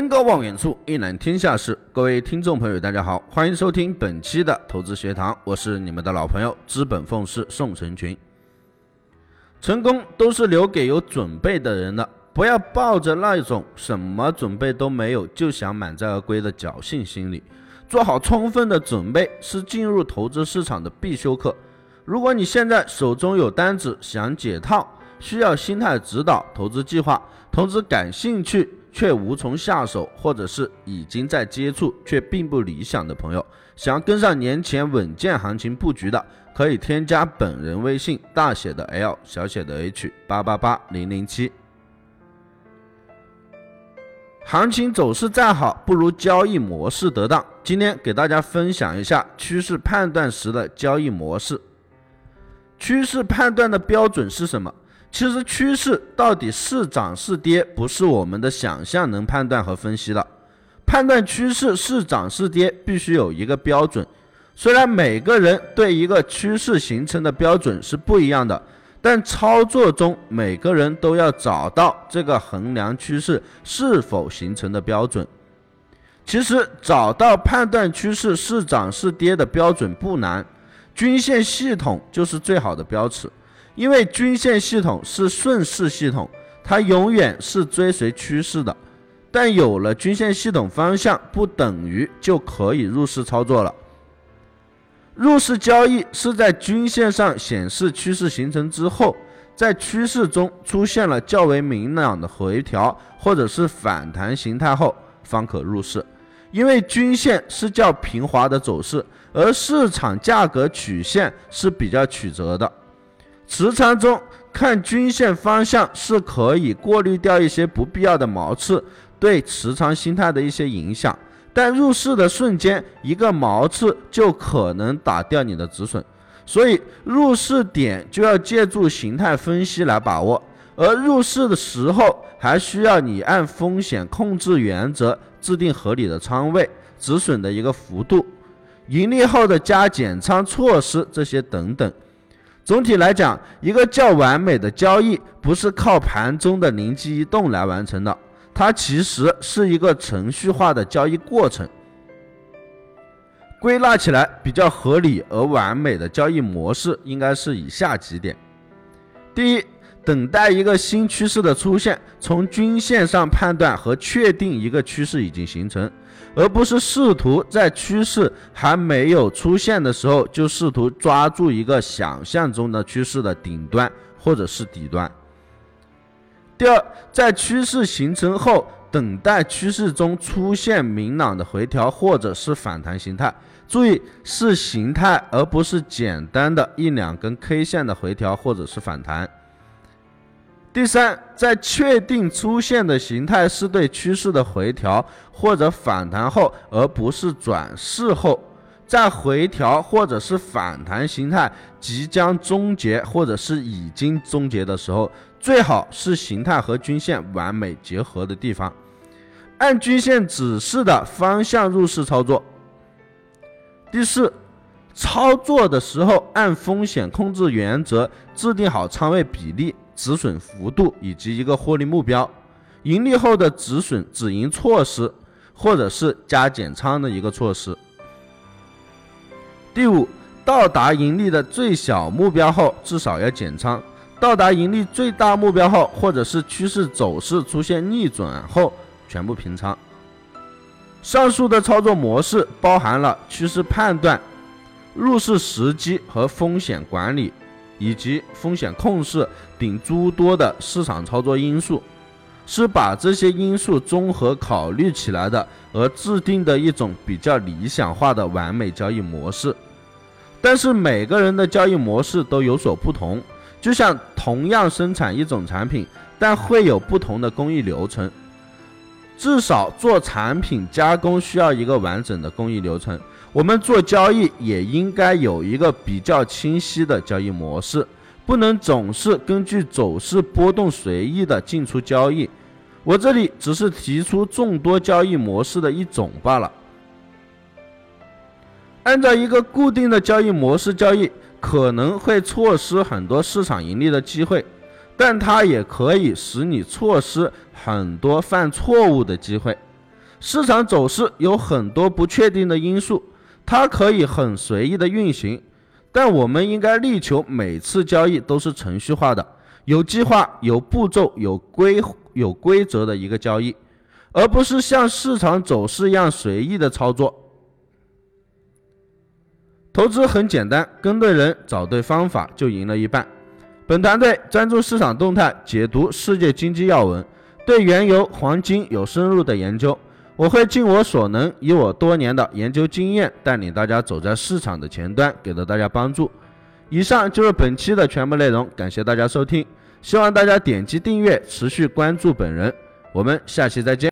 登高望远处，一览天下事。各位听众朋友，大家好，欢迎收听本期的投资学堂，我是你们的老朋友资本奉仕宋成群。成功都是留给有准备的人的，不要抱着那一种什么准备都没有就想满载而归的侥幸心理。做好充分的准备是进入投资市场的必修课。如果你现在手中有单子想解套，需要心态指导、投资计划，投资感兴趣。却无从下手，或者是已经在接触却并不理想的朋友，想要跟上年前稳健行情布局的，可以添加本人微信大写的 L 小写的 H 八八八零零七。行情走势再好，不如交易模式得当。今天给大家分享一下趋势判断时的交易模式。趋势判断的标准是什么？其实趋势到底是涨是跌，不是我们的想象能判断和分析的。判断趋势是涨是跌，必须有一个标准。虽然每个人对一个趋势形成的标准是不一样的，但操作中每个人都要找到这个衡量趋势是否形成的标准。其实找到判断趋势是涨是跌的标准不难，均线系统就是最好的标尺。因为均线系统是顺势系统，它永远是追随趋势的。但有了均线系统方向，不等于就可以入市操作了。入市交易是在均线上显示趋势形成之后，在趋势中出现了较为明朗的回调或者是反弹形态后，方可入市。因为均线是较平滑的走势，而市场价格曲线是比较曲折的。持仓中看均线方向是可以过滤掉一些不必要的毛刺对持仓心态的一些影响，但入市的瞬间一个毛刺就可能打掉你的止损，所以入市点就要借助形态分析来把握，而入市的时候还需要你按风险控制原则制定合理的仓位、止损的一个幅度、盈利后的加减仓措施这些等等。总体来讲，一个较完美的交易不是靠盘中的灵机一动来完成的，它其实是一个程序化的交易过程。归纳起来比较合理而完美的交易模式应该是以下几点：第一，等待一个新趋势的出现，从均线上判断和确定一个趋势已经形成。而不是试图在趋势还没有出现的时候就试图抓住一个想象中的趋势的顶端或者是底端。第二，在趋势形成后，等待趋势中出现明朗的回调或者是反弹形态，注意是形态而不是简单的一两根 K 线的回调或者是反弹。第三，在确定出现的形态是对趋势的回调或者反弹后，而不是转势后，在回调或者是反弹形态即将终结或者是已经终结的时候，最好是形态和均线完美结合的地方，按均线指示的方向入市操作。第四，操作的时候按风险控制原则制定好仓位比例。止损幅度以及一个获利目标，盈利后的止损止盈措施，或者是加减仓的一个措施。第五，到达盈利的最小目标后，至少要减仓；到达盈利最大目标后，或者是趋势走势出现逆转后，全部平仓。上述的操作模式包含了趋势判断、入市时机和风险管理。以及风险控制等诸多的市场操作因素，是把这些因素综合考虑起来的，而制定的一种比较理想化的完美交易模式。但是每个人的交易模式都有所不同，就像同样生产一种产品，但会有不同的工艺流程。至少做产品加工需要一个完整的工艺流程。我们做交易也应该有一个比较清晰的交易模式，不能总是根据走势波动随意的进出交易。我这里只是提出众多交易模式的一种罢了。按照一个固定的交易模式交易，可能会错失很多市场盈利的机会，但它也可以使你错失很多犯错误的机会。市场走势有很多不确定的因素，它可以很随意的运行，但我们应该力求每次交易都是程序化的、有计划、有步骤、有规有规则的一个交易，而不是像市场走势一样随意的操作。投资很简单，跟对人，找对方法就赢了一半。本团队专注市场动态，解读世界经济要闻，对原油、黄金有深入的研究。我会尽我所能，以我多年的研究经验，带领大家走在市场的前端，给到大家帮助。以上就是本期的全部内容，感谢大家收听，希望大家点击订阅，持续关注本人。我们下期再见。